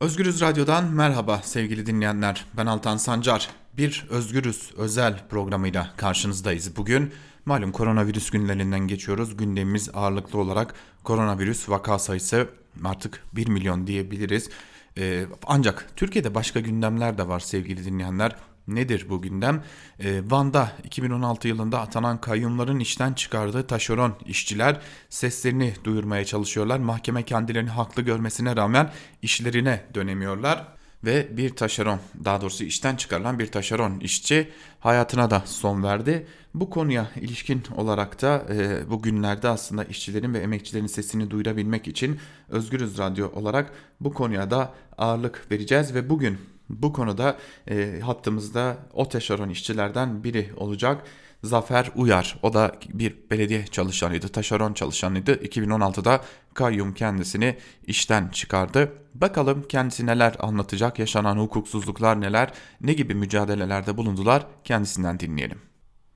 Özgürüz Radyo'dan merhaba sevgili dinleyenler. Ben Altan Sancar. Bir Özgürüz özel programıyla karşınızdayız. Bugün malum koronavirüs günlerinden geçiyoruz. Gündemimiz ağırlıklı olarak koronavirüs vaka sayısı artık 1 milyon diyebiliriz. Ee, ancak Türkiye'de başka gündemler de var sevgili dinleyenler. Nedir bu gündem? Ee, Van'da 2016 yılında atanan kayyumların işten çıkardığı taşeron işçiler seslerini duyurmaya çalışıyorlar. Mahkeme kendilerini haklı görmesine rağmen işlerine dönemiyorlar ve bir taşeron daha doğrusu işten çıkarılan bir taşeron işçi hayatına da son verdi. Bu konuya ilişkin olarak da e, bu günlerde aslında işçilerin ve emekçilerin sesini duyurabilmek için Özgürüz Radyo olarak bu konuya da ağırlık vereceğiz ve bugün bu konuda e, hattımızda o taşeron işçilerden biri olacak. Zafer Uyar. O da bir belediye çalışanıydı, taşeron çalışanıydı. 2016'da kayyum kendisini işten çıkardı. Bakalım kendisi neler anlatacak, yaşanan hukuksuzluklar neler, ne gibi mücadelelerde bulundular kendisinden dinleyelim.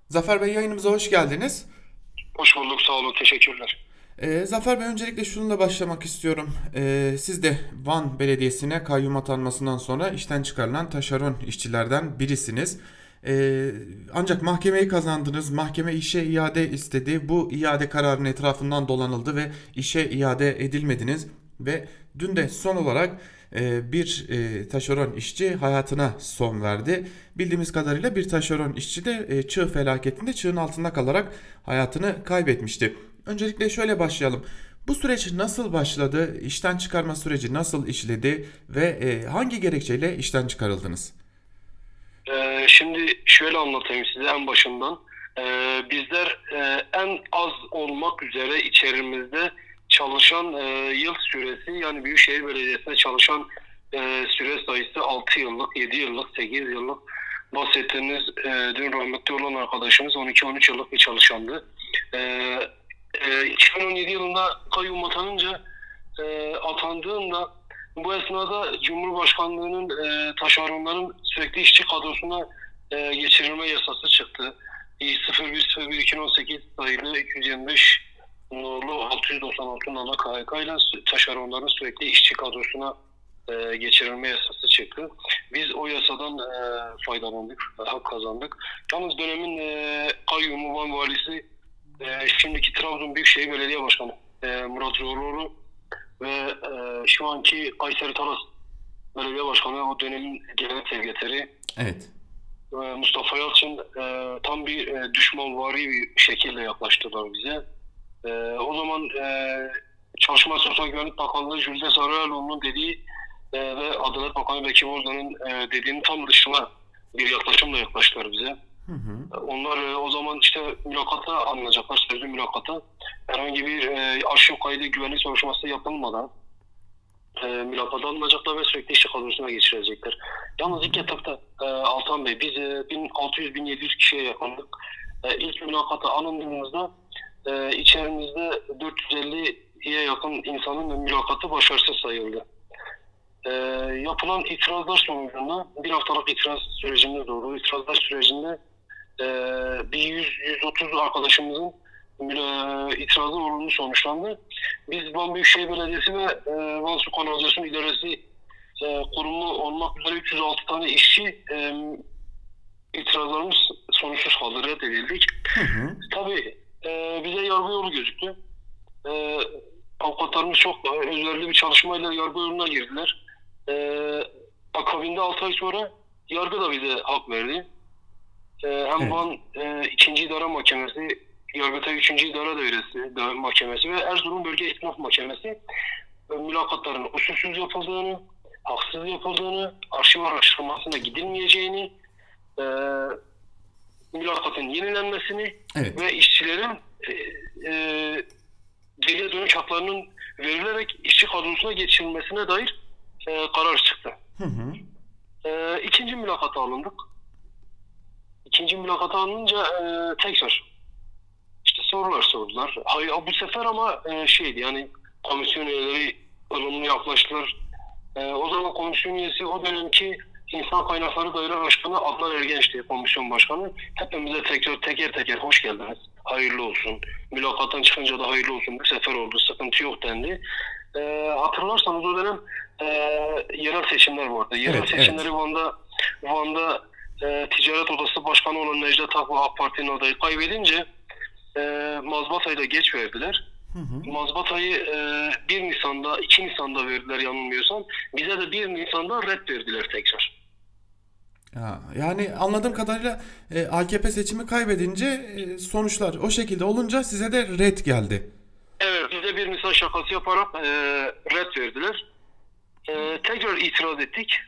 Zafer Bey yayınımıza hoş geldiniz. Hoş bulduk, sağ olun, teşekkürler. Ee, Zafer Bey öncelikle şununla başlamak istiyorum. Ee, siz de Van Belediyesi'ne kayyum atanmasından sonra işten çıkarılan taşeron işçilerden birisiniz. Ee, ancak mahkemeyi kazandınız. Mahkeme işe iade istedi. Bu iade kararının etrafından dolanıldı ve işe iade edilmediniz. Ve dün de son olarak e, bir e, taşeron işçi hayatına son verdi. Bildiğimiz kadarıyla bir taşeron işçi de e, çığ felaketinde çığın altında kalarak hayatını kaybetmişti. Öncelikle şöyle başlayalım. Bu süreç nasıl başladı? İşten çıkarma süreci nasıl işledi ve e, hangi gerekçeyle işten çıkarıldınız? Ee, şimdi şöyle anlatayım size en başından. Ee, bizler e, en az olmak üzere içerimizde çalışan e, yıl süresi yani Büyükşehir Belediyesi'nde çalışan e, süre sayısı 6 yıllık, 7 yıllık, 8 yıllık bahsettiğiniz e, dün rahmetli olan arkadaşımız 12-13 yıllık bir çalışandı. E, e, 2017 yılında kayyum atanınca e, atandığında bu esnada Cumhurbaşkanlığı'nın e, taşeronların sürekli işçi kadrosuna e, geçirilme yasası çıktı. 01.01.2018 sayılı 225 nolu 696 nolu KHK ile taşeronların sürekli işçi kadrosuna e, geçirilme yasası çıktı. Biz o yasadan e, faydalandık, hak kazandık. Yalnız dönemin e, kayyumu Van valisi e, şimdiki Trabzon Büyükşehir Belediye Başkanı e, Murat Zorluoğlu ve e, şu anki Kayseri Talas Belediye Başkanı o dönemin genel sekreteri Evet. e, Mustafa Yalçın e, tam bir e, düşmanvari bir şekilde yaklaştılar bize. E, o zaman e, Çalışma Sosyal Güvenlik Bakanlığı Jülde Sarıyeroğlu'nun dediği e, ve Adalet Bakanı Bekir Bozdağ'ın e, dediğinin tam dışına bir yaklaşımla yaklaştılar bize. Hı hı. Onlar e, o zaman işte mülakata alınacaklar, sözlü mülakata. Herhangi bir e, arşiv kaydı güvenlik soruşturması yapılmadan e, mülakata alınacaklar ve sürekli işçi kadrosuna geçirecekler. Yalnız ilk etapta e, Altan Bey biz e, 1600-1700 kişiye yakındık. E, ilk mülakata alındığımızda e, içerimizde 450'ye yakın insanın mülakatı başarısız sayıldı. E, yapılan itirazlar sonucunda bir haftalık itiraz sürecimiz oldu. İtirazlar sürecinde e, bir 100-130 arkadaşımızın müla- itirazı olumlu sonuçlandı. Biz Van Büyükşehir Belediyesi ve e, Van Su Kanalizasyon İdaresi e, kurumu olmak üzere 306 tane işçi e, itirazlarımız sonuçsuz kaldı, reddedildik. Hı hı. Tabii e, bize yargı yolu gözüktü. E, avukatlarımız çok da özverili bir çalışmayla yargı yoluna girdiler. E, akabinde 6 ay sonra yargı da bize hak verdi. E, hem Evet. Van e, 2. İdare Mahkemesi, Yargıtay 3. İdare Dairesi da- Mahkemesi ve Erzurum Bölge İstinaf Mahkemesi e, mülakatların usulsüz yapıldığını, haksız yapıldığını, arşiv araştırmasına gidilmeyeceğini, e, mülakatın yenilenmesini Evet. ve işçilerin e, e, geriye dönüş haklarının verilerek işçi kadrosuna geçirilmesine dair e, karar çıktı. Hı hı. E, ikinci mülakata alındık. İkinci mülakata alınınca e, tekrar işte sorular sordular. Hayır, bu sefer ama e, şeydi yani komisyon üyeleri ılımlı yaklaştılar. E, o zaman komisyon üyesi o dönemki İnsan Kaynakları Daire Başkanı Adnan Ergenç'ti komisyon başkanı. Hepimize tekrar teker teker hoş geldiniz. Hayırlı olsun. Mülakattan çıkınca da hayırlı olsun. Bu sefer oldu. Sıkıntı yok dendi. e, hatırlarsanız o dönem e, yerel seçimler vardı. Yerel Evet, seçimleri Van'da Van'da e, Ticaret Odası Başkanı olan Necdet Akba AK Parti'nin adayı kaybedince e, mazbatayı da geç verdiler. Mazbatayı e, 1 Nisan'da, 2 Nisan'da verdiler yanılmıyorsam. Bize de 1 Nisan'da red verdiler tekrar. Ha, yani anladığım kadarıyla e, AKP seçimi kaybedince e, sonuçlar o şekilde olunca size de red geldi. Evet, bize 1 Nisan şakası yaparak e, red verdiler. E, tekrar itiraz ettik.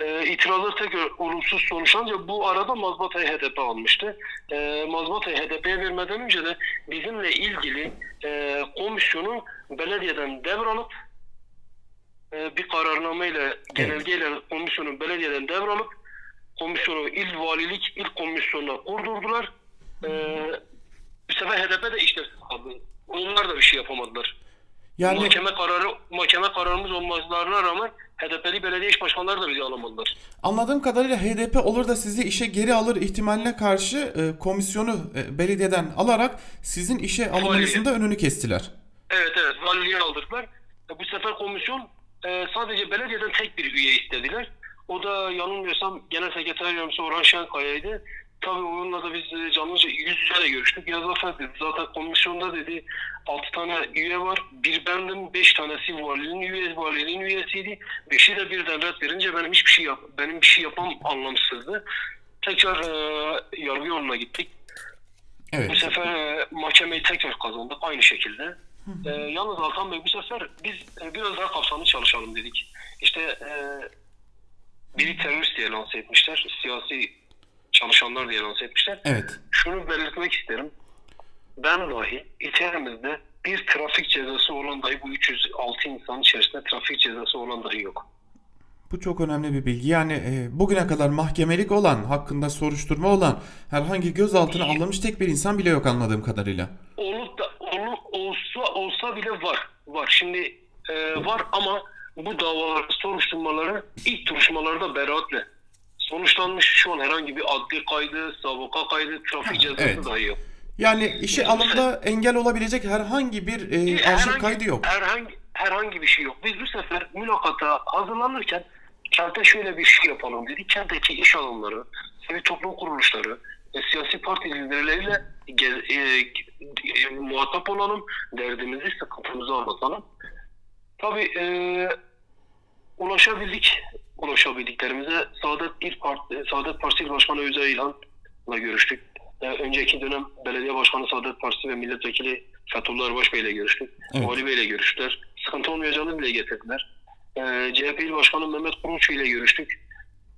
E, itirazlar tekrar olumsuz sonuçlanınca bu arada mazbatayı HDP almıştı. E, mazbatayı HDP'ye vermeden önce de bizimle ilgili e, komisyonu belediyeden devralıp e, bir kararnameyle, genelgeyle komisyonu belediyeden devralıp komisyonu il valilik il komisyonuna kurdurdular. E, bu sefer HDP de işlevsiz kaldı. Onlar da bir şey yapamadılar. Yani Mahkeme kararı mahkeme kararımız olmalarına rağmen HDP'li belediye iş başkanları da bizi alamadılar. anladığım kadarıyla HDP olur da sizi işe geri alır ihtimaline karşı e, komisyonu e, belediyeden alarak sizin işe alınmanızın da önünü kestiler. Evet evet valiliğe aldırdılar. E, Bu sefer komisyon e, sadece belediyeden tek bir üye istediler. O da yanılmıyorsam genel sekreter yardımcısı Orhan Şenkaya'ydı. Tabii onunla da biz e, canlıca yüz yüze de görüştük. Ya zaten. Zaten komisyonda dedi 6 tane üye var. Bir bendim, 5 tanesi valinin üyesi, valinin üyesiydi. Beşi de birden red verince benim hiçbir şey yap benim bir şey yapmam anlamsızdı. Tekrar e, yargı yoluna gittik. Bu Evet. sefer e, mahkemeyi tekrar kazandık aynı şekilde. E, yalnız Hakan Bey bu sefer biz e, biraz daha kapsamlı çalışalım dedik. İşte e, biri terörist diye lanse etmişler. Siyasi çalışanlar diye lanse etmişler. Evet. Şunu belirtmek isterim. Ben dahi içerimizde bir trafik cezası olan dahi bu 306 insan içerisinde trafik cezası olan dahi yok. Bu çok önemli bir bilgi. Yani e, bugüne kadar mahkemelik olan, hakkında soruşturma olan, herhangi gözaltına alınmış tek bir insan bile yok anladığım kadarıyla. olup da onu olsa olsa bile var. Var. Şimdi e, var ama bu davalar soruşturmaları ilk duruşmalarda beraatle sonuçlanmış. Şu an herhangi bir adli kaydı, sabıka kaydı, trafik cezası evet. dahi yok. Yani işe alımda engel olabilecek herhangi bir e, arşiv Herhangi- kaydı yok. Herhangi, herhangi bir şey yok. Biz bu sefer mülakata hazırlanırken kente şöyle bir şey yapalım dedik. Kentteki iş alanları, sivil toplum kuruluşları, e, siyasi parti liderleriyle ge- e, e, muhatap olalım, derdimizi, sıkıntımızı anlatalım. Tabii e, ulaşabildik, ulaşabildiklerimize Saadet İl Parti, Saadet Partisi Başkanı Özel İlhan'la görüştük. E, önceki dönem Belediye Başkanı Saadet Partisi ve Milletvekili Fethullah Erbaş Bey ile görüştük. Evet. Vali Bey ile görüştüler. Sıkıntı olmayacağını bile getirdiler. E, CHP İl Başkanı Mehmet Kurumçu ile görüştük.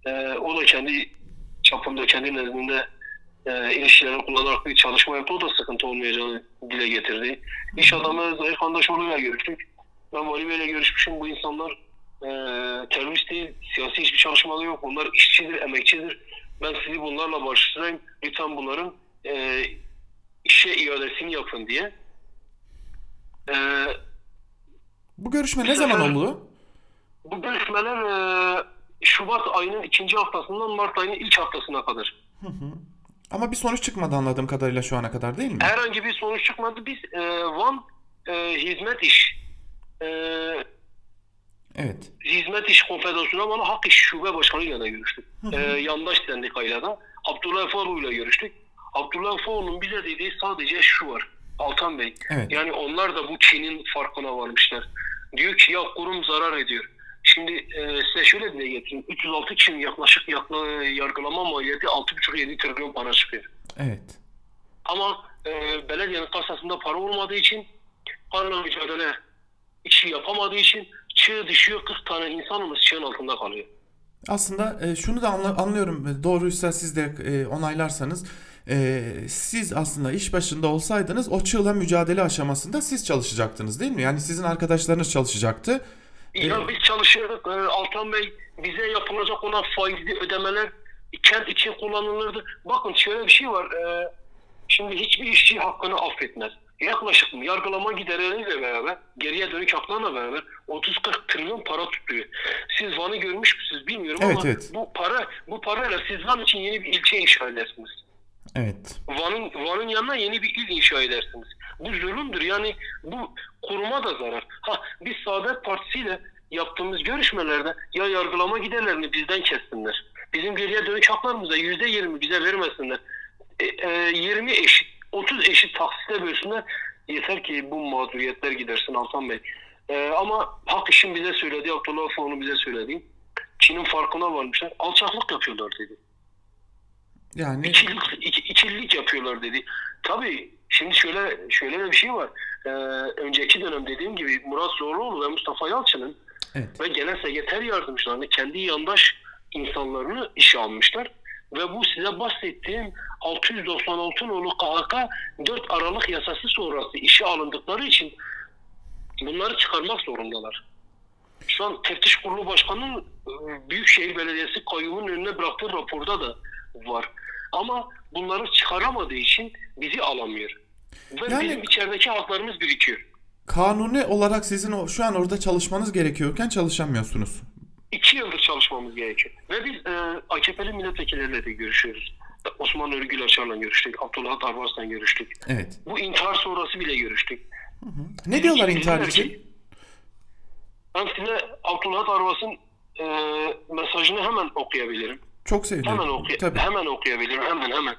E, o da kendi çapında, kendi nezdinde e, ilişkilerini kullanarak bir çalışma yaptı. O da sıkıntı olmayacağını dile getirdi. İş adamı Zahir Kandaşoğlu ile görüştük. Ben Vali Bey ile görüşmüşüm. Bu insanlar e, terörist değil, siyasi hiçbir çalışmaları yok. Bunlar işçidir, emekçidir. Ben sizi bunlarla barıştırayım. Lütfen bunların e, işe iadesini yapın diye. E, Bu görüşme ne zaman oldu? bu görüşmeler e, Şubat ayının ikinci haftasından Mart ayının ilk haftasına kadar. Ama bir sonuç çıkmadı anladığım kadarıyla şu ana kadar değil mi? Herhangi bir sonuç çıkmadı. Biz e, Van e, Hizmet İş e, Evet. Hizmet İş Konfederasyonu ama Hak İş Şube Başkanı'yla da görüştük. E, yandaş sendikayla da Abdullah ile görüştük. Abdullah Efoğlu'nun bize dediği sadece şu var. Altan Bey. Evet. Yani onlar da bu Çin'in farkına varmışlar. Diyor ki ya kurum zarar ediyor. Şimdi e, size şöyle dile getireyim. 306 kişinin yaklaşık yakla, yargılama maliyeti 6,5-7 trilyon para çıkıyor. Evet. Ama e, belediyenin kasasında para olmadığı için parayla mücadele işi yapamadığı için çığ düşüyor 40 tane insanımız çığın altında kalıyor. Aslında e, şunu da anla- anlıyorum. E, Doğruysa siz de e, onaylarsanız e, siz aslında iş başında olsaydınız o çığla mücadele aşamasında siz çalışacaktınız değil mi? Yani sizin arkadaşlarınız çalışacaktı. Ya biz çalışıyorduk. E, Altan Bey bize yapılacak olan faizli ödemeler kent için kullanılırdı. Bakın şöyle bir şey var. E, şimdi hiçbir işçi hakkını affetmez. Yaklaşık mı? Yargılama giderleriyle beraber, geriye dönük haklarla beraber 30-40 trilyon para tutuyor. Siz Van'ı görmüş müsünüz bilmiyorum Evet, ama evet. bu para bu parayla siz Van için yeni bir ilçe inşa edersiniz. Evet. Van'ın Van'ın yanına yeni bir il inşa edersiniz. Bu zulümdür. Yani bu kuruma da zarar. Ha biz Saadet Partisi ile yaptığımız görüşmelerde ya yargılama giderlerini bizden kessinler. Bizim geriye dönük haklarımıza yüzde yirmi bize vermesinler. E, e, 20 eşit, 30 eşit taksite bölsünler. Yeter ki bu mağduriyetler gidersin Altan Bey. E, ama hak işin bize söyledi, Abdullah Afoğlu bize söyledi. Çin'in farkına varmışlar. Alçaklık yapıyorlar dedi. Yani İkillik, iki, ikililik yapıyorlar dedi. Tabii şimdi şöyle şöyle de bir şey var. Ee, önceki dönem dediğim gibi Murat Zorluoğlu ve Mustafa Yalçın'ın evet. ve genel sekreter yardımcılarını kendi yandaş insanlarını işe almışlar. Ve bu size bahsettiğim 696 nolu KHK 4 Aralık yasası sonrası işe alındıkları için bunları çıkarmak zorundalar. Şu an Teftiş Kurulu Başkanı'nın e, Büyükşehir Belediyesi kayyumun önüne bıraktığı raporda da var. Ama bunları çıkaramadığı için bizi alamıyor. Ve Yani- bizim içerideki haklarımız birikiyor. kanuni olarak sizin şu an orada çalışmanız gerekiyorken çalışamıyorsunuz. İki yıldır çalışmamız gerekiyor. Ve biz e, AKP'li milletvekilleriyle de görüşüyoruz. Osman Örgül Açar'la görüştük. Abdullah Arvas'la görüştük. Evet. Bu intihar sonrası bile görüştük. Ne diyorlar Bizim- intihar için? Ben size Abdullah Arvas'ın e, mesajını hemen okuyabilirim. Çok sevinirim. Hemen okuy Tabii. hemen okuyabilirim. Hemen hemen.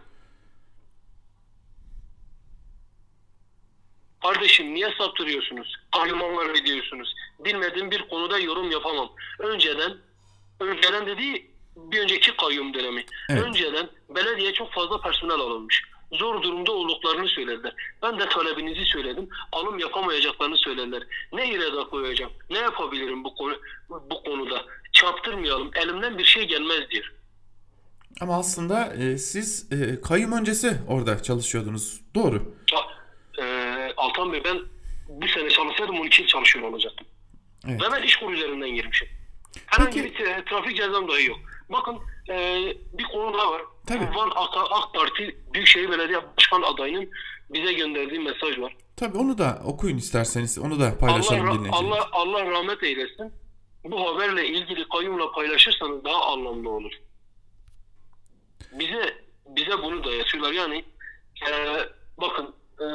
Kardeşim niye saptırıyorsunuz? Kahramanlar ediyorsunuz. Bilmediğim bir konuda yorum yapamam. Önceden önceden dediği bir önceki kayyum dönemi. Evet. Önceden belediye çok fazla personel alınmış. Zor durumda olduklarını söylediler. Ben de talebinizi söyledim. Alım yapamayacaklarını söylediler. Ne irade koyacağım? Ne yapabilirim bu konu bu konuda? Çarptırmayalım. Elimden bir şey gelmez diyor. Ama aslında e, siz e, kayyum öncesi orada çalışıyordunuz. Doğru. Ya, e, Altan Bey ben bu sene çalışsaydım 12 yıl çalışıyor olacaktım. Evet. Ve ben iş üzerinden girmişim. Herhangi Peki- bir tra- trafik cezam dahi yok. Bakın e, bir konu daha var. Tabii. Van AK, AK Parti Büyükşehir Belediye Başkan adayının bize gönderdiği mesaj var. Tabii onu da okuyun isterseniz. Onu da Allah, paylaşalım dinleyicilerimize. Allah, Allah rahmet eylesin. Bu haberle ilgili kayyumla paylaşırsanız daha anlamlı olur. Bize bize bunu dayatıyorlar. Yani e, bakın e,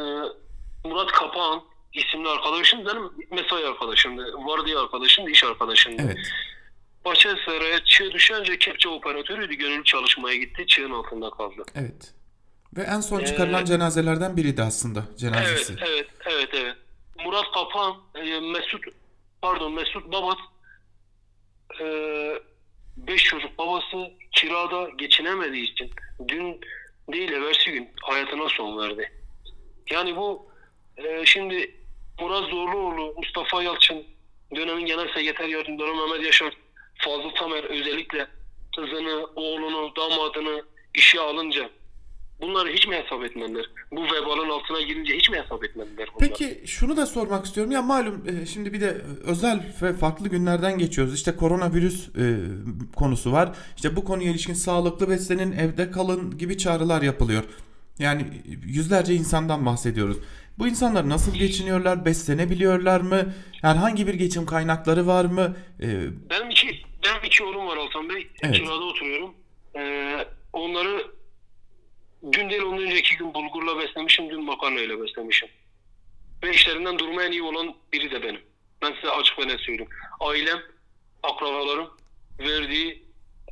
Murat Kapağan isimli arkadaşım benim mesai arkadaşımdı. Vardiya arkadaşımdı, iş arkadaşımdı. Evet. Bahçesaray'a çığ düşünce kepçe operatörüydü. Gönüllü çalışmaya gitti. Çığın altında kaldı. Evet. Ve en son çıkarılan cenazelerden biriydi aslında cenazesi. Evet, evet, evet, evet. Murat Kapan, e, Mesut, pardon Mesut Babat, e, beş çocuk babası kirada geçinemediği için dün değil evvelsi gün hayatına son verdi. Yani bu e, şimdi Murat Zorluoğlu, Mustafa Yalçın, dönemin genel sekreter yardımcıları Mehmet Yaşar, Fazıl Tamer özellikle kızını, oğlunu, damadını işe alınca bunları hiç mi hesap etmediler? Bu vebalın altına girince hiç mi hesap etmediler? Peki şunu da sormak istiyorum. Ya malum e, şimdi bir de özel ve farklı günlerden geçiyoruz. İşte koronavirüs e, konusu var. İşte bu konuya ilişkin sağlıklı beslenin, evde kalın gibi çağrılar yapılıyor. Yani yüzlerce insandan bahsediyoruz. Bu insanlar nasıl geçiniyorlar? Beslenebiliyorlar mı? Herhangi bir geçim kaynakları var mı? E, Benim iki, benim iki oğlum var Altan Bey. Evet. Kirada oturuyorum. Ee, onları dün değil ondan önceki gün bulgurla beslemişim, dün makarnayla beslemişim. Ve işlerinden durma en iyi olan biri de benim. Ben size açık ve net söyleyeyim. Ailem, akrabalarım verdiği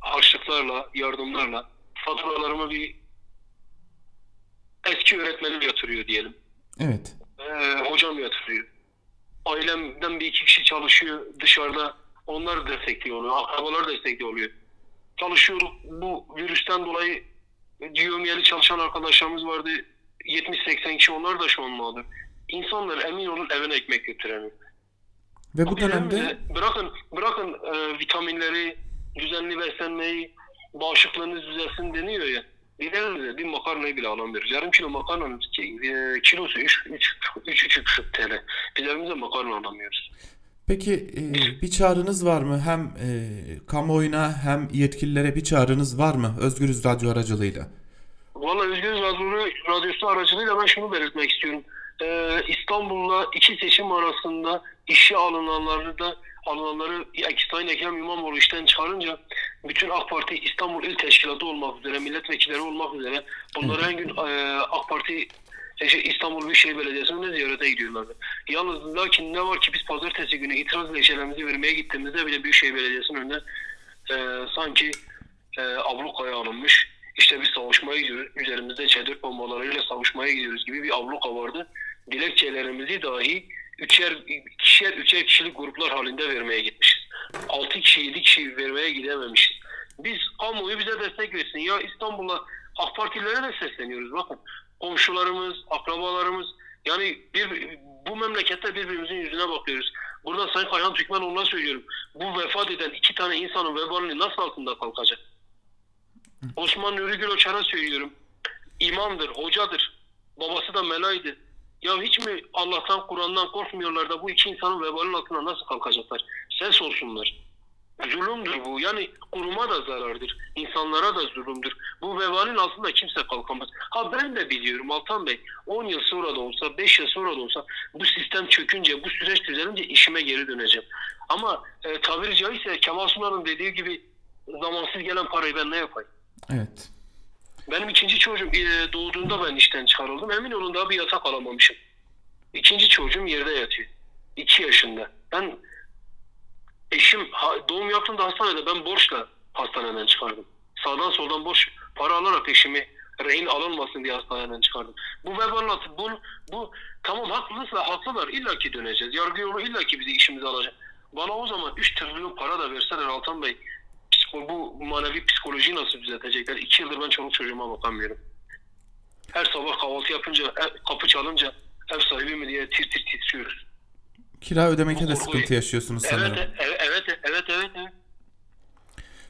harçlıklarla, yardımlarla faturalarımı bir eski öğretmenim yatırıyor diyelim. Evet. Ee, hocam yatırıyor. Ailemden bir iki kişi çalışıyor dışarıda. Onlar destekliyor oluyor. Akrabalar destekliyor oluyor. Çalışıyoruz. Bu virüsten dolayı diyomiyeli çalışan arkadaşlarımız vardı. 70-80 kişi onlar da şu an mağdur. İnsanlar emin olun evine ekmek götüremiyor. Ve bu dönemde bırakın bırakın e, vitaminleri, düzenli beslenmeyi, bağışıklığınız düzelsin deniyor ya. Bize bir makarnayı bile alamıyoruz. Yarım kilo makarnanın e, kilosu 3,5 TL. Biz evimize makarna alamıyoruz. Peki e, bir çağrınız var mı? Hem e, kamuoyuna hem yetkililere bir çağrınız var mı? Özgürüz Radyo aracılığıyla. Valla Özgür Radyo, Radyosu aracılığıyla ben şunu belirtmek istiyorum. Ee, İstanbul'la iki seçim arasında işe alınanları da alınanları Sayın Ekrem İmamoğlu işten çıkarınca bütün AK Parti İstanbul İl Teşkilatı olmak üzere, milletvekilleri olmak üzere bunları her gün e, AK Parti işte İstanbul Büyükşehir Belediyesi'ne ziyarete gidiyorlardı. Yalnız lakin ne var ki biz pazartesi günü itiraz dilekçelerimizi vermeye gittiğimizde bile Büyükşehir Belediyesi'nin önüne e, sanki e, ablukaya alınmış. İşte biz savaşmaya gidiyoruz. Üzerimizde çadır bombalarıyla savaşmaya gidiyoruz gibi bir abluka vardı. Dilekçelerimizi dahi üçer, ikişer, üçer kişilik gruplar halinde vermeye gitmişiz. Altı kişi, yedi kişi vermeye gidememişiz. Biz kamuoyu bize destek versin. Ya İstanbul'a AK Partililere de sesleniyoruz. Bakın komşularımız, akrabalarımız yani bir, bu memlekette birbirimizin yüzüne bakıyoruz. Burada Sayın Kayhan Türkmenoğlu'na söylüyorum. Bu vefat eden iki tane insanın vebalini nasıl altında kalkacak? Osman Nuri Güloçar'a söylüyorum. İmamdır, hocadır. Babası da melaydı. Ya hiç mi Allah'tan, Kur'an'dan korkmuyorlar da bu iki insanın vebalinin altına nasıl kalkacaklar? Ses olsunlar. Zulümdür bu. Yani kuruma da zarardır. İnsanlara da zulümdür. Bu vebalin altında kimse kalkamaz. Ha ben de biliyorum Altan Bey. 10 yıl sonra da olsa, 5 yıl sonra da olsa bu sistem çökünce, bu süreç düzelince işime geri döneceğim. Ama e, tabiri caizse Kemal Sunal'ın dediği gibi zamansız gelen parayı ben ne yapayım? Evet. Benim ikinci çocuğum e, doğduğunda ben işten çıkarıldım. Emin olun daha bir yatak alamamışım. İkinci çocuğum yerde yatıyor. İki yaşında. Ben eşim doğum yaptığında hastanede ben borçla hastaneden çıkardım. Sağdan soldan borç para alarak eşimi rehin alınmasın diye hastaneden çıkardım. Bu vebalin altı, bu, bu tamam haklıysa haklılar. İlla ki döneceğiz. Yargı yolu illa ki bizi işimizi alacak. Bana o zaman 3 trilyon para da verseler Altan Bey psiko- bu manevi psikolojiyi nasıl düzeltecekler? İki yıldır ben çoluk çocuğuma bakamıyorum. Her sabah kahvaltı yapınca, ev- kapı çalınca ev sahibi mi diye tir tir titriyoruz. Kira ödemekte de Korkuyu- sıkıntı yaşıyorsunuz sanırım. Evet, evet, evet, evet, evet, evet.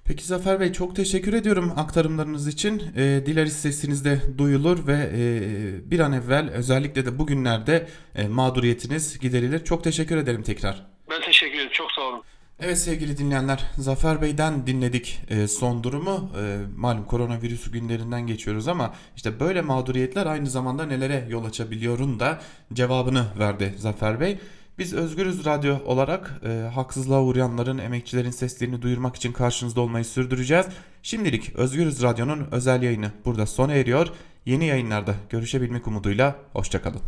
Peki Zafer Bey çok teşekkür ediyorum aktarımlarınız için. Ee, dileriz sesiniz de duyulur ve e, bir an evvel özellikle de bugünlerde e, mağduriyetiniz giderilir. Çok teşekkür ederim tekrar. Ben teşekkür ederim. Çok sağ olun. Evet sevgili dinleyenler Zafer Bey'den dinledik e, son durumu. E, malum koronavirüs günlerinden geçiyoruz ama işte böyle mağduriyetler aynı zamanda nelere yol açabiliyorun da cevabını verdi Zafer Bey. Biz Özgürüz Radyo olarak e, haksızlığa uğrayanların, emekçilerin seslerini duyurmak için karşınızda olmayı sürdüreceğiz. Şimdilik Özgürüz Radyo'nun özel yayını burada sona eriyor. Yeni yayınlarda görüşebilmek umuduyla hoşçakalın.